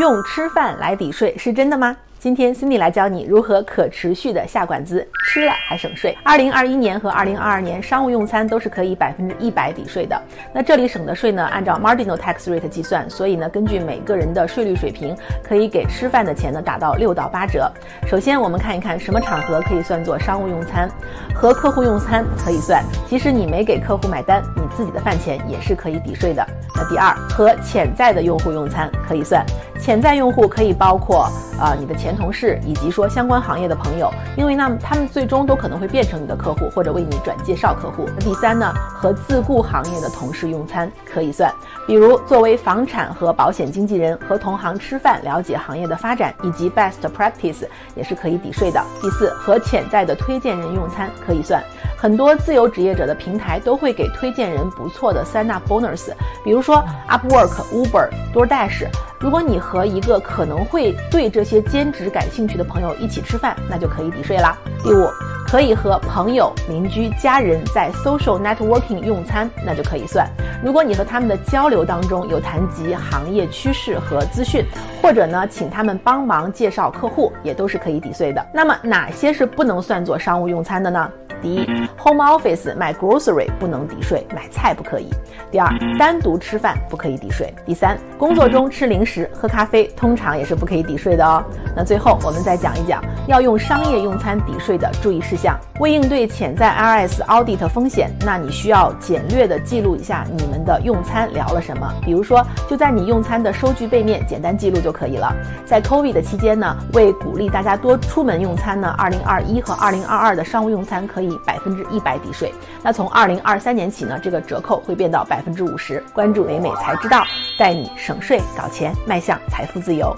用吃饭来抵税是真的吗？今天 Cindy 来教你如何可持续的下馆子，吃了还省税。二零二一年和二零二二年商务用餐都是可以百分之一百抵税的。那这里省的税呢，按照 marginal tax rate 计算，所以呢，根据每个人的税率水平，可以给吃饭的钱呢打到六到八折。首先，我们看一看什么场合可以算作商务用餐，和客户用餐可以算，即使你没给客户买单，你自己的饭钱也是可以抵税的。那第二，和潜在的用户用餐可以算，潜在用户可以包括。啊，你的前同事以及说相关行业的朋友，因为呢，他们最终都可能会变成你的客户或者为你转介绍客户。第三呢，和自雇行业的同事用餐可以算，比如作为房产和保险经纪人和同行吃饭，了解行业的发展以及 best practice 也是可以抵税的。第四，和潜在的推荐人用餐可以算，很多自由职业者的平台都会给推荐人不错的 sign up bonus，比如说 Upwork、Uber、DoorDash。如果你和一个可能会对这些兼职感兴趣的朋友一起吃饭，那就可以抵税啦。第五，可以和朋友、邻居、家人在 social networking 用餐，那就可以算。如果你和他们的交流当中有谈及行业趋势和资讯，或者呢，请他们帮忙介绍客户，也都是可以抵税的。那么哪些是不能算作商务用餐的呢？第一，home office 买 grocery 不能抵税，买菜不可以。第二，单独吃饭不可以抵税。第三，工作中吃零食、喝咖啡，通常也是不可以抵税的哦。那最后我们再讲一讲要用商业用餐抵税的注意事项。为应对潜在 IRS audit 风险，那你需要简略的记录一下你们的用餐聊了什么。比如说，就在你用餐的收据背面简单记录就可以了。在 COVID 的期间呢，为鼓励大家多出门用餐呢，2021和2022的商务用餐可以。百分之一百抵税，那从二零二三年起呢，这个折扣会变到百分之五十。关注美美才知道，带你省税搞钱，迈向财富自由。